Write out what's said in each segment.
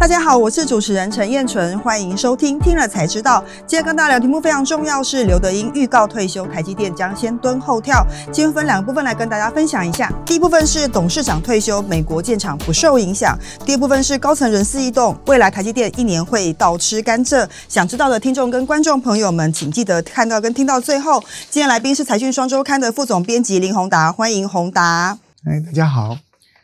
大家好，我是主持人陈燕纯，欢迎收听听了才知道。今天跟大家聊题目非常重要，是刘德英预告退休，台积电将先蹲后跳。今天分两个部分来跟大家分享一下。第一部分是董事长退休，美国建厂不受影响；第二部分是高层人事异动，未来台积电一年会倒吃甘蔗。想知道的听众跟观众朋友们，请记得看到跟听到最后。今天来宾是财讯双周刊的副总编辑林宏达，欢迎宏达。哎，大家好。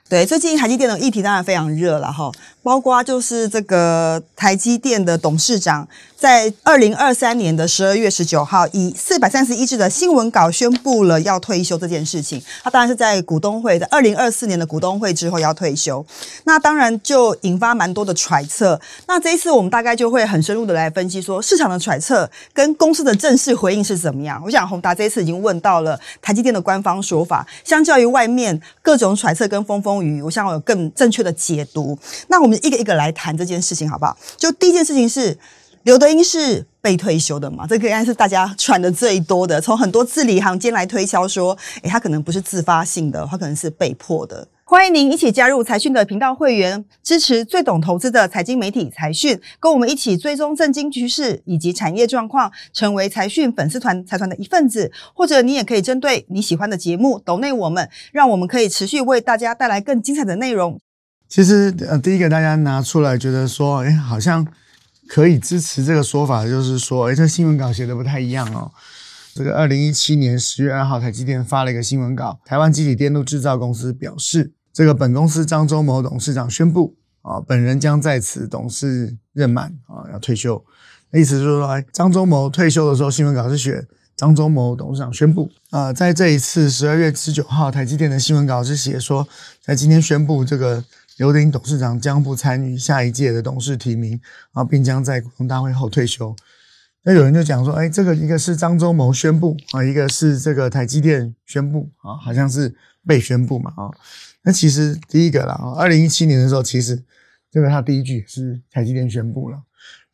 对，最近台积电的议题当然非常热了哈，包括就是这个台积电的董事长。在二零二三年的十二月十九号，以四百三十一字的新闻稿宣布了要退休这件事情。他当然是在股东会，在二零二四年的股东会之后要退休。那当然就引发蛮多的揣测。那这一次我们大概就会很深入的来分析，说市场的揣测跟公司的正式回应是怎么样。我想宏达这一次已经问到了台积电的官方说法，相较于外面各种揣测跟风风雨雨，我想有更正确的解读。那我们一个一个来谈这件事情好不好？就第一件事情是。刘德英是被退休的嘛？这个应该是大家传的最多的。从很多字里行间来推敲说，诶，他可能不是自发性的，他可能是被迫的。欢迎您一起加入财讯的频道会员，支持最懂投资的财经媒体财讯，跟我们一起追踪震惊局势以及产业状况，成为财讯粉丝团财团的一份子。或者你也可以针对你喜欢的节目抖内我们，让我们可以持续为大家带来更精彩的内容。其实，呃，第一个大家拿出来觉得说，哎，好像。可以支持这个说法，就是说，哎，这新闻稿写的不太一样哦。这个二零一七年十月二号，台积电发了一个新闻稿，台湾机体电路制造公司表示，这个本公司张忠谋董事长宣布，啊，本人将在此董事任满，啊，要退休。意思就是说，张忠谋退休的时候，新闻稿是写张忠谋董事长宣布，啊，在这一次十二月十九号，台积电的新闻稿是写说，在今天宣布这个。刘德英董事长将不参与下一届的董事提名，啊，并将在股东大会后退休。那有人就讲说，哎，这个一个是张忠谋宣布啊，一个是这个台积电宣布啊，好像是被宣布嘛啊。那其实第一个啦啊，二零一七年的时候，其实这个他第一句是台积电宣布了。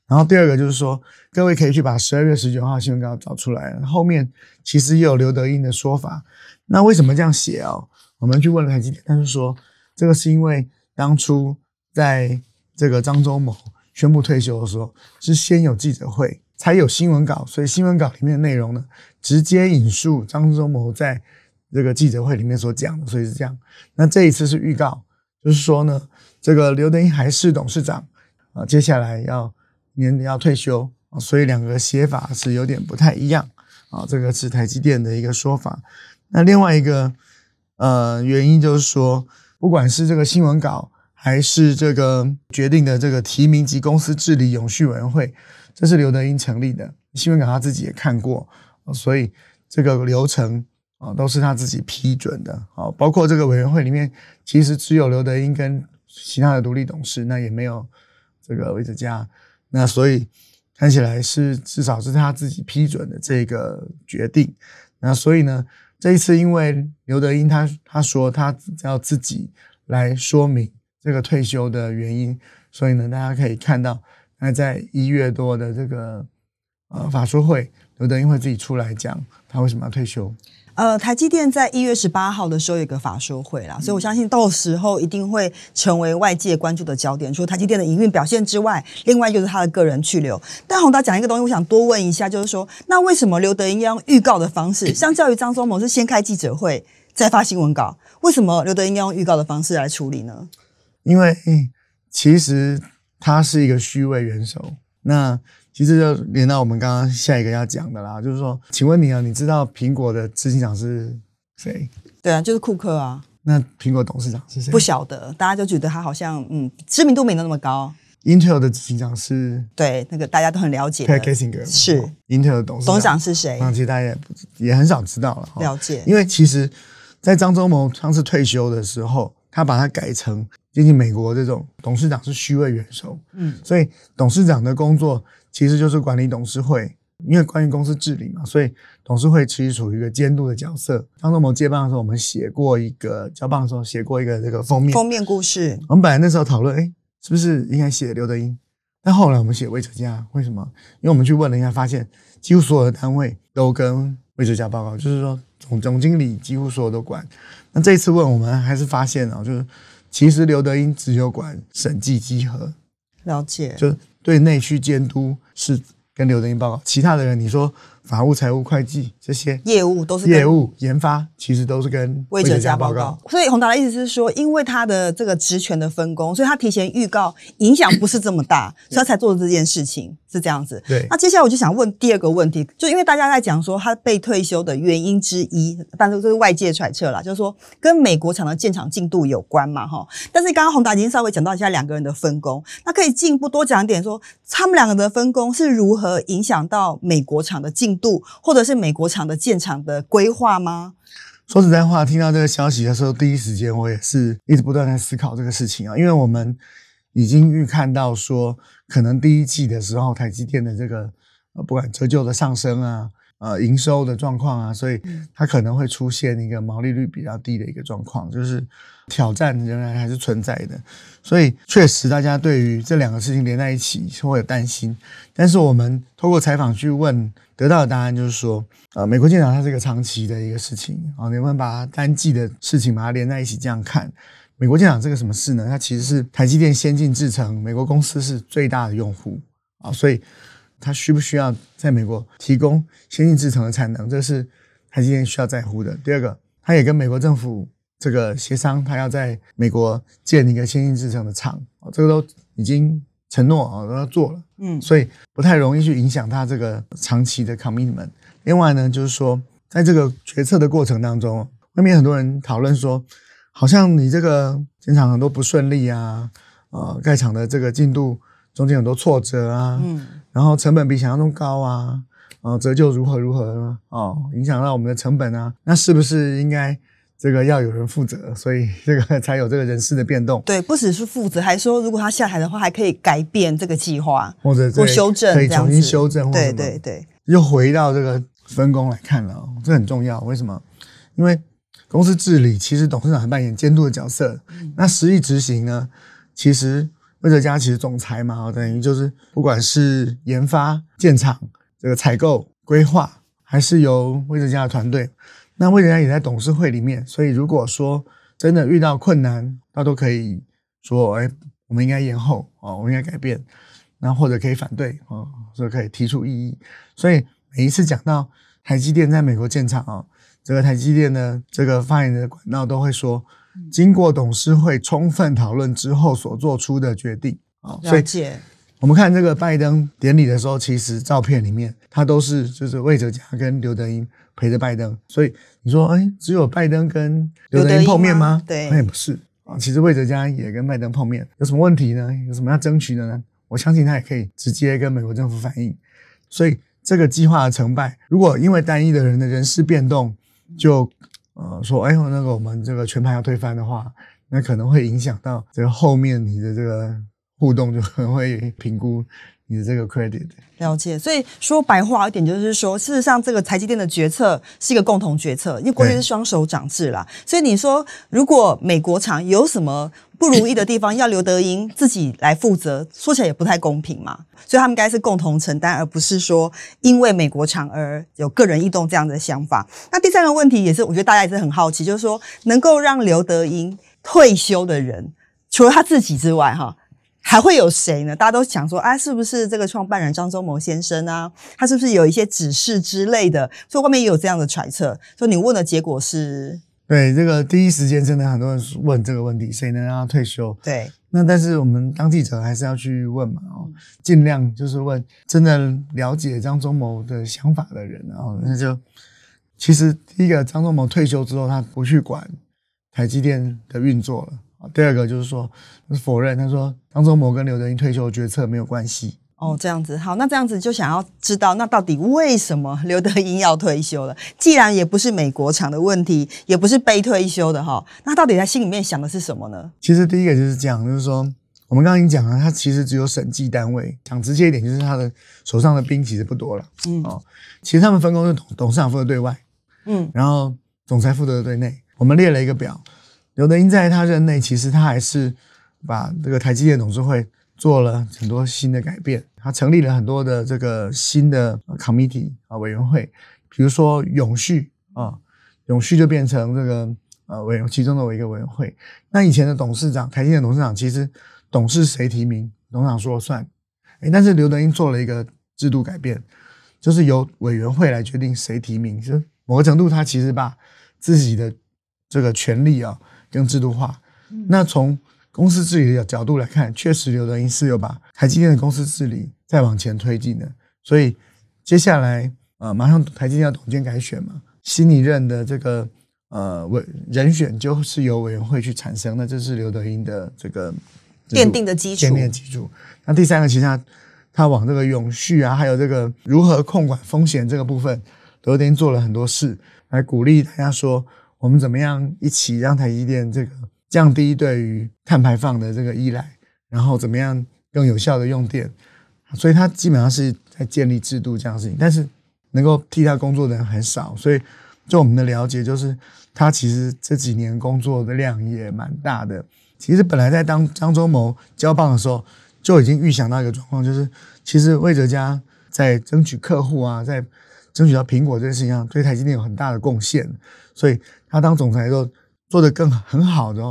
然后第二个就是说，各位可以去把十二月十九号新闻稿找出来，后面其实也有刘德英的说法。那为什么这样写哦？我们去问了台积电，他就说这个是因为。当初在这个张忠谋宣布退休的时候，是先有记者会，才有新闻稿，所以新闻稿里面的内容呢，直接引述张忠谋在这个记者会里面所讲的，所以是这样。那这一次是预告，就是说呢，这个刘德英还是董事长啊，接下来要年要退休啊，所以两个写法是有点不太一样啊。这个是台积电的一个说法。那另外一个呃原因就是说。不管是这个新闻稿，还是这个决定的这个提名及公司治理永续委员会，这是刘德英成立的。新闻稿他自己也看过，所以这个流程啊都是他自己批准的。好，包括这个委员会里面，其实只有刘德英跟其他的独立董事，那也没有这个魏哲家。那所以看起来是至少是他自己批准的这个决定。那所以呢？这一次，因为刘德英他他说他要自己来说明这个退休的原因，所以呢，大家可以看到，那在一月多的这个呃法说会，刘德英会自己出来讲他为什么要退休。呃，台积电在一月十八号的时候有个法说会啦，所以我相信到时候一定会成为外界关注的焦点。除了台积电的营运表现之外，另外就是他的个人去留。但宏达讲一个东西，我想多问一下，就是说，那为什么刘德英要用预告的方式，相较于张忠谋是先开记者会再发新闻稿，为什么刘德英要用预告的方式来处理呢？因为其实他是一个虚位元首，那。其实就连到我们刚刚下一个要讲的啦，就是说，请问你啊，你知道苹果的执行长是谁？对啊，就是库克啊。那苹果董事长是谁？不晓得，大家就觉得他好像嗯，知名度没那么高。Intel 的执行长是？对，那个大家都很了解。Pat Gelsinger 是 Intel 的董事董事长是谁？其实大家也也很少知道了。了解，因为其实，在张忠谋上次退休的时候，他把它改成接近美国这种董事长是虚位元首。嗯，所以董事长的工作。其实就是管理董事会，因为关于公司治理嘛，所以董事会其实处于一个监督的角色。张忠谋接棒的时候，我们写过一个交棒的时候写过一个这个封面封面故事。我们本来那时候讨论，哎，是不是应该写刘德英？但后来我们写魏哲家，为什么？因为我们去问了一下，发现几乎所有的单位都跟魏哲家报告，就是说总总经理几乎所有都管。那这一次问我们，还是发现哦，就是其实刘德英只有管审计稽核。了解，就对内需监督是跟刘德英报告，其他的人你说法务、财务、会计这些业务都是业务研发，其实都是跟魏哲家家报报告。所以宏达的意思是说，因为他的这个职权的分工，所以他提前预告 影响不是这么大，所以他才做的这件事情是这样子。对那接下来我就想问第二个问题，就因为大家在讲说他被退休的原因之一，但是这是外界揣测啦，就是说跟美国厂的建厂进度有关嘛，哈。但是刚刚宏达已经稍微讲到一下两个人的分工，那可以进一步多讲一点说，他们两个的分工是如何影响到美国厂的进度，或者是美国厂的建厂的规划吗？说实在话，听到这个消息的时候，第一时间我也是一直不断在思考这个事情啊，因为我们已经预看到说，可能第一季的时候，台积电的这个，不管折旧的上升啊，呃，营收的状况啊，所以它可能会出现一个毛利率比较低的一个状况，就是挑战仍然还是存在的。所以确实，大家对于这两个事情连在一起是会有担心。但是我们透过采访去问，得到的答案就是说，呃，美国建厂它是一个长期的一个事情啊，你们把它单季的事情把它连在一起这样看。美国建厂这个什么事呢？它其实是台积电先进制程，美国公司是最大的用户啊，所以它需不需要在美国提供先进制程的产能，这是台积电需要在乎的。第二个，它也跟美国政府这个协商，它要在美国建一个先进制程的厂，啊，这个都已经承诺啊都要做了，嗯，所以不太容易去影响它这个长期的 commitment。另外呢，就是说在这个决策的过程当中，外面很多人讨论说，好像你这个建厂很多不顺利啊，呃，盖厂的这个进度中间很多挫折啊，嗯，然后成本比想象中高啊，呃，折旧如何如何啊哦，影响到我们的成本啊，那是不是应该这个要有人负责？所以这个才有这个人事的变动，对，不只是负责，还说如果他下台的话，还可以改变这个计划或者对或修正，可以重新修正对对对，又回到这个分工来看了哦，这很重要。为什么？因为公司治理其实董事长还扮演监督的角色，那实际执行呢，其实魏哲家其实总裁嘛，哦等于就是不管是研发、建厂、这个采购、规划，还是由魏哲家的团队。那魏哲家也在董事会里面，所以如果说真的遇到困难，他都可以说，哎，我们应该延后哦，我们应该改变，那或者可以反对哦，所以可以提出异议。所以每一次讲到台积电在美国建厂哦，这个台积电的这个发言的管道都会说，经过董事会充分讨论之后所做出的决定啊、哦。所以我们看这个拜登典礼的时候，其实照片里面他都是就是魏哲家跟刘德英陪着拜登，所以你说哎，只有拜登跟刘德英碰面吗对那也不是啊。其实魏哲家也跟拜登碰面，有什么问题呢？有什么要争取的呢？我相信他也可以直接跟美国政府反映。所以这个计划的成败，如果因为单一的人的人事变动，就呃说哎，那个我们这个全盘要推翻的话，那可能会影响到这个后面你的这个互动，就可能会评估你的这个 credit。了解。所以说白话一点，就是说，事实上这个台积电的决策是一个共同决策，因为过去是双手掌制啦。所以你说，如果美国厂有什么不如意的地方，要刘德英自己来负责，说起来也不太公平嘛。所以他们应该是共同承担，而不是说因为美国厂而有个人异动这样的想法。那第三个问题也是，我觉得大家也是很好奇，就是说能够让刘德英退休的人，除了他自己之外，哈。还会有谁呢？大家都想说，啊，是不是这个创办人张忠谋先生啊？他是不是有一些指示之类的？所以外面也有这样的揣测。所以你问的结果是，对，这个第一时间真的很多人问这个问题，谁能让他退休？对，那但是我们当记者还是要去问嘛，哦，尽量就是问真的了解张忠谋的想法的人，然后那就其实第一个张忠谋退休之后，他不去管台积电的运作了。啊第二个就是说否认，他说张忠谋跟刘德英退休决策没有关系。哦，这样子好，那这样子就想要知道，那到底为什么刘德英要退休了？既然也不是美国厂的问题，也不是被退休的哈，那到底他心里面想的是什么呢？其实第一个就是这样，就是说我们刚刚已经讲了，他其实只有审计单位，讲直接一点，就是他的手上的兵其实不多了。嗯哦，其实他们分工是董董事长负责对外，嗯，然后总裁负责对内。我们列了一个表，刘德英在他任内，其实他还是把这个台积电董事会做了很多新的改变，他成立了很多的这个新的 committee 啊委员会，比如说永续啊，永续就变成这个呃委员其中的一个委员会。那以前的董事长，台积电董事长其实董事谁提名董事长说了算。哎，但是刘德英做了一个制度改变，就是由委员会来决定谁提名。就某个程度，他其实把自己的这个权利啊更制度化。那从公司治理的角度来看，确实刘德英是有把台积电的公司治理再往前推进的。所以接下来呃，马上台积电要董监改选嘛，新一任的这个呃委人选就是由委员会去产生。那这是刘德英的这个奠定的基础，奠定基础。那第三个，其实他他往这个永续啊，还有这个如何控管风险这个部分，刘德英做了很多事，来鼓励大家说，我们怎么样一起让台积电这个降低对于碳排放的这个依赖，然后怎么样更有效的用电。所以他基本上是在建立制度这样的事情，但是能够替他工作的人很少。所以就我们的了解，就是他其实这几年工作的量也蛮大的。其实本来在当张忠谋交棒的时候。就已经预想到一个状况，就是其实魏哲家在争取客户啊，在争取到苹果这件事情上，对台积电有很大的贡献。所以他当总裁都做得更很好的，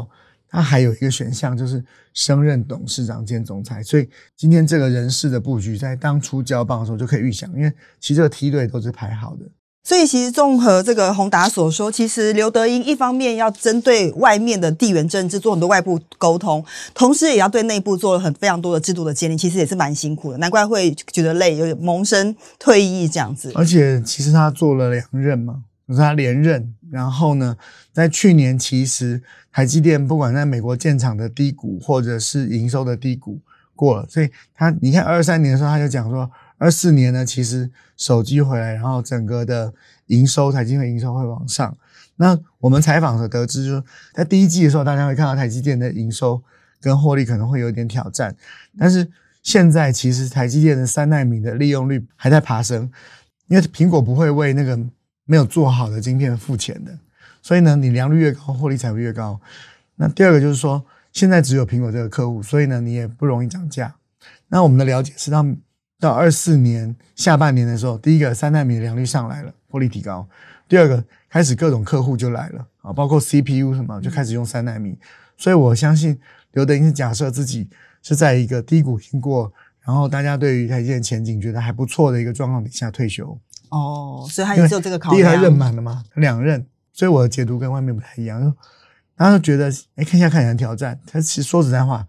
他还有一个选项就是升任董事长兼总裁。所以今天这个人事的布局，在当初交棒的时候就可以预想，因为其实这个梯队都是排好的。所以，其实综合这个宏达所说，其实刘德英一方面要针对外面的地缘政治做很多外部沟通，同时也要对内部做了很非常多的制度的建立，其实也是蛮辛苦的。难怪会觉得累，有点萌生退役这样子。而且，其实他做了两任嘛，是他连任。然后呢，在去年，其实台积电不管在美国建厂的低谷，或者是营收的低谷过了，所以他你看二三年的时候，他就讲说。二四年呢，其实手机回来，然后整个的营收，台积电营收会往上。那我们采访的得知，就是在第一季的时候，大家会看到台积电的营收跟获利可能会有点挑战。但是现在其实台积电的三纳米的利用率还在爬升，因为苹果不会为那个没有做好的晶片付钱的，所以呢，你良率越高，获利才会越高。那第二个就是说，现在只有苹果这个客户，所以呢，你也不容易涨价。那我们的了解是，他们。到二四年下半年的时候，第一个三纳米的良率上来了，获利提高；第二个开始各种客户就来了啊，包括 CPU 什么就开始用三纳米。所以我相信刘德英是假设自己是在一个低谷经过，然后大家对于台积电前景觉得还不错的一个状况底下退休。哦，所以他也有这个考虑。第一他任满了嘛，两任，所以我的解读跟外面不太一样。他就觉得，哎，看一下看起来挑战。他其实说实在话，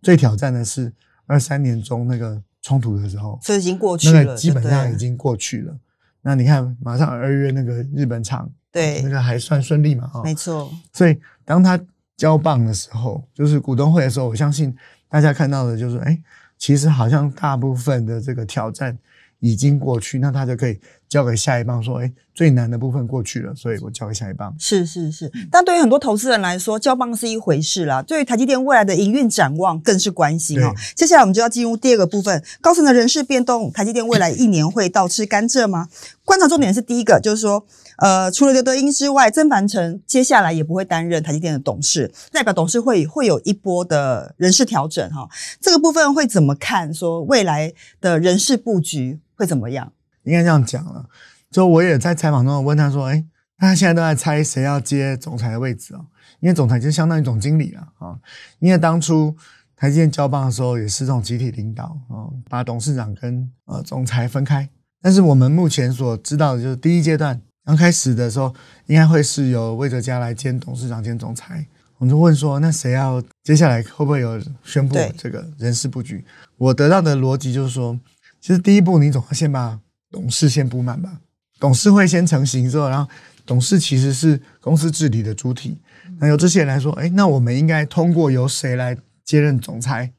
最挑战的是二三年中那个。冲突的时候，这已经过去了，基本上已经过去了。那你看，马上二月那个日本厂，对，那个还算顺利嘛？哈，没错。所以当他交棒的时候，就是股东会的时候，我相信大家看到的就是，哎，其实好像大部分的这个挑战。已经过去，那他就可以交给下一棒，说：“哎，最难的部分过去了，所以我交给下一棒。”是是是，但对于很多投资人来说，交棒是一回事啦。对于台积电未来的营运展望，更是关心哦。接下来我们就要进入第二个部分，高层的人事变动，台积电未来一年会倒吃甘蔗吗？观察重点是第一个，就是说。呃，除了刘德英之外，曾凡成接下来也不会担任台积电的董事，代表董事会会有一波的人事调整哈。这个部分会怎么看？说未来的人事布局会怎么样？应该这样讲了，就我也在采访中问他说：“哎，他现在都在猜谁要接总裁的位置哦？因为总裁就相当于总经理了啊。因为当初台积电交棒的时候也是这种集体领导啊，把董事长跟呃总裁分开。但是我们目前所知道的就是第一阶段。刚开始的时候，应该会是由魏哲家来兼董事长兼总裁。我们就问说，那谁要接下来会不会有宣布这个人事布局？我得到的逻辑就是说，其实第一步你总要先把董事先不满吧。董事会先成型之后，然后董事其实是公司治理的主体。那由这些人来说，哎，那我们应该通过由谁来接任总裁？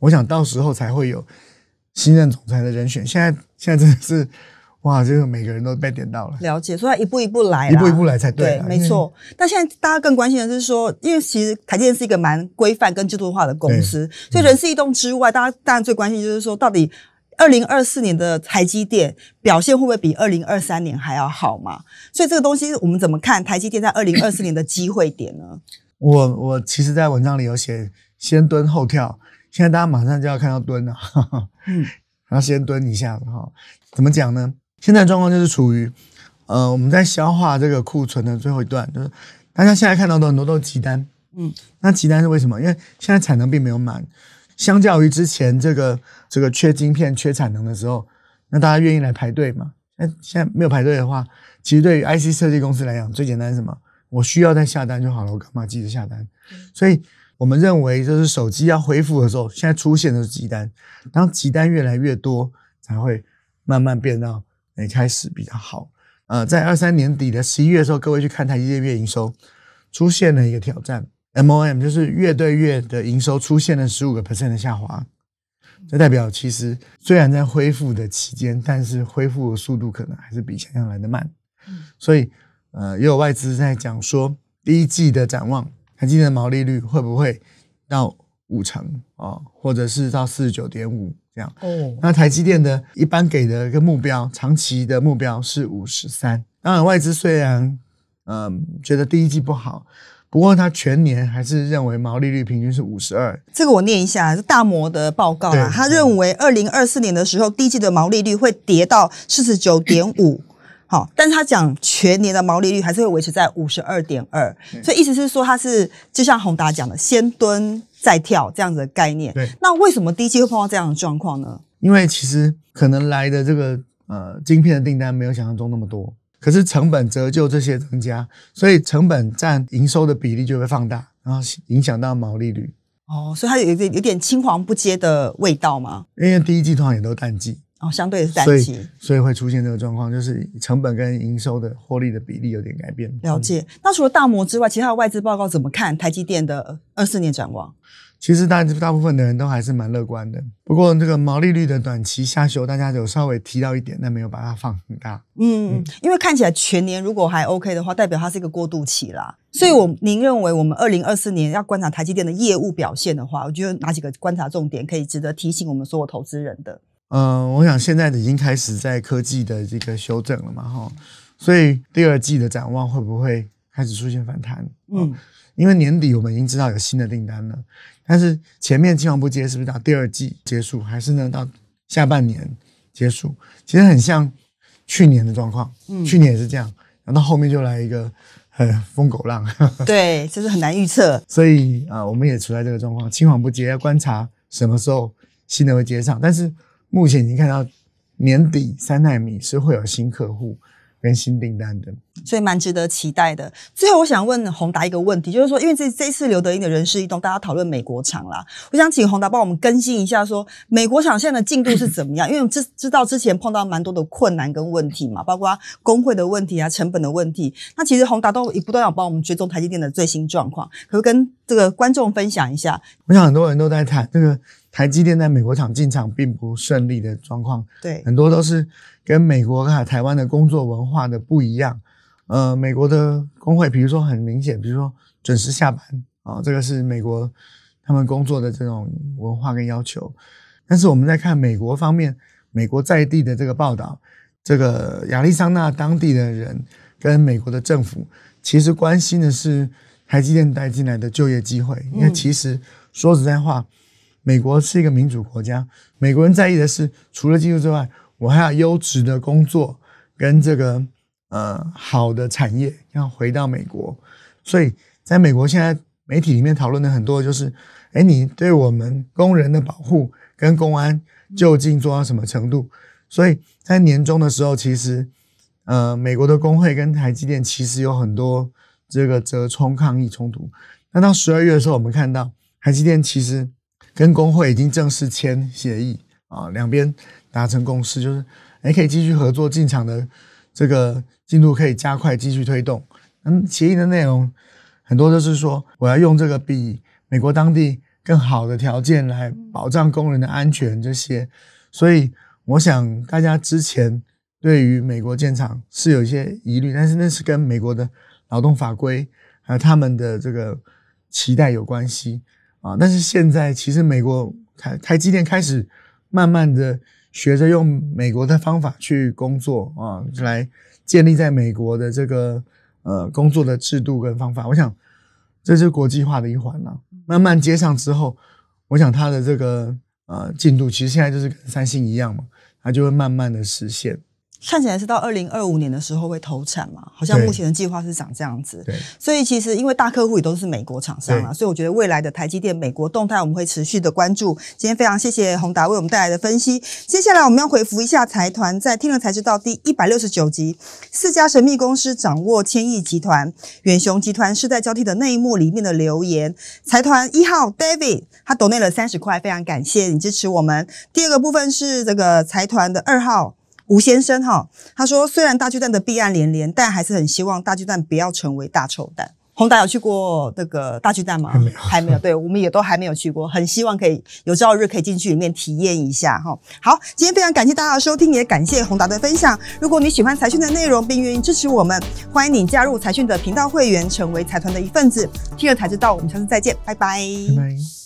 我想到时候才会有新任总裁的人选。现在现在真的是。哇，这个每个人都被点到了，了解，所以一步一步来，一步一步来才对。对，没错。但现在大家更关心的是说，因为其实台积电是一个蛮规范跟制度化的公司，所以人事异动之外，大家当然最关心就是说，到底二零二四年的台积电表现会不会比二零二三年还要好嘛？所以这个东西我们怎么看台积电在二零二四年的机会点呢？我我其实，在文章里有写，先蹲后跳，现在大家马上就要看到蹲了，嗯，然后先蹲一下哈，怎么讲呢？现在状况就是处于，呃，我们在消化这个库存的最后一段，就是大家现在看到的很多都是急单，嗯，那急单是为什么？因为现在产能并没有满，相较于之前这个这个缺晶片、缺产能的时候，那大家愿意来排队嘛？那现在没有排队的话，其实对于 IC 设计公司来讲，最简单是什么？我需要再下单就好了，我干嘛急着下单？所以我们认为，就是手机要恢复的时候，现在出现的是急单，当急单越来越多，才会慢慢变到诶开始比较好。呃，在二三年底的十一月的时候，各位去看台积电月营收，出现了一个挑战，MOM 就是月对月的营收出现了十五个 percent 的下滑，这代表其实虽然在恢复的期间，但是恢复的速度可能还是比想象来的慢，所以。呃，也有外资在讲说，第一季的展望，台积电的毛利率会不会到五成啊，或者是到四十九点五这样？哦，那台积电的一般给的一个目标，长期的目标是五十三。当然，外资虽然嗯觉得第一季不好，不过他全年还是认为毛利率平均是五十二。这个我念一下，是大摩的报告啊，他认为二零二四年的时候，第一季的毛利率会跌到四十九点五。好，但是他讲全年的毛利率还是会维持在五十二点二，所以意思是说，它是就像宏达讲的，先蹲再跳这样子的概念。对，那为什么第一季会碰到这样的状况呢？因为其实可能来的这个呃晶片的订单没有想象中那么多，可是成本折旧这些增加，所以成本占营收的比例就会放大，然后影响到毛利率。哦，所以它有点有点青黄不接的味道吗？因为第一季通常也都淡季。哦，相对是淡季，所以会出现这个状况，就是成本跟营收的获利的比例有点改变。了解。那除了大摩之外，其他的外资报告怎么看台积电的二四年展望？其实大大部分的人都还是蛮乐观的。不过这个毛利率的短期下修，大家有稍微提到一点，但没有把它放很大。嗯，因为看起来全年如果还 OK 的话，代表它是一个过渡期啦。所以，我您认为我们二零二四年要观察台积电的业务表现的话，我觉得哪几个观察重点可以值得提醒我们所有投资人的？嗯，我想现在已经开始在科技的这个修正了嘛，哈，所以第二季的展望会不会开始出现反弹？嗯，因为年底我们已经知道有新的订单了，但是前面青黄不接是不是到第二季结束，还是呢到下半年结束？其实很像去年的状况，嗯，去年也是这样，然后后面就来一个很疯狗浪，对，就是很难预测。所以啊，我们也处在这个状况，青黄不接，要观察什么时候新的会接上，但是。目前已经看到年底三纳米是会有新客户跟新订单的，所以蛮值得期待的。最后，我想问宏达一个问题，就是说，因为这这次刘德英的人事异动，大家讨论美国厂啦，我想请宏达帮我们更新一下，说美国厂现在的进度是怎么样？因为我们知知道之前碰到蛮多的困难跟问题嘛，包括工会的问题啊、成本的问题。那其实宏达都一不断要帮我们追踪台积电的最新状况，可不可以跟这个观众分享一下？我想很多人都在谈这个。台积电在美国厂进场并不顺利的状况，对，很多都是跟美国和台湾的工作文化的不一样。呃，美国的工会，比如说很明显，比如说准时下班啊，这个是美国他们工作的这种文化跟要求。但是我们在看美国方面，美国在地的这个报道，这个亚利桑那当地的人跟美国的政府，其实关心的是台积电带进来的就业机会，因为其实说实在话。美国是一个民主国家，美国人在意的是除了技术之外，我还要优质的工作跟这个呃好的产业要回到美国。所以，在美国现在媒体里面讨论的很多就是，哎，你对我们工人的保护跟公安究竟做到什么程度？所以在年终的时候，其实呃美国的工会跟台积电其实有很多这个折冲抗议冲突。那到十二月的时候，我们看到台积电其实。跟工会已经正式签协议啊，两边达成共识，就是哎可以继续合作进场的这个进度可以加快继续推动。嗯，协议的内容很多都是说我要用这个比美国当地更好的条件来保障工人的安全这些。所以我想大家之前对于美国建厂是有一些疑虑，但是那是跟美国的劳动法规还有他们的这个期待有关系。啊！但是现在其实美国台台积电开始慢慢的学着用美国的方法去工作啊，来建立在美国的这个呃工作的制度跟方法。我想这是国际化的一环了。慢慢接上之后，我想它的这个呃进度其实现在就是跟三星一样嘛，它就会慢慢的实现。看起来是到二零二五年的时候会投产嘛，好像目前的计划是长这样子。对，所以其实因为大客户也都是美国厂商啦，对所以我觉得未来的台积电美国动态我们会持续的关注。今天非常谢谢宏达为我们带来的分析。接下来我们要回复一下财团在听了才知道第一百六十九集四家神秘公司掌握千亿集团远雄集团世代交替的内幕里面的留言。财团一号 David 他抖内了三十块，非常感谢你支持我们。第二个部分是这个财团的二号。吴先生哈，他说虽然大巨蛋的弊案连连，但还是很希望大巨蛋不要成为大臭蛋。宏达有去过那个大巨蛋吗？还没有还没有。对，我们也都还没有去过，很希望可以有朝一日可以进去里面体验一下哈。好，今天非常感谢大家的收听，也感谢宏达的分享。如果你喜欢财讯的内容，并愿意支持我们，欢迎你加入财讯的频道会员，成为财团的一份子。听了才知道，我们下次再见，拜拜拜拜。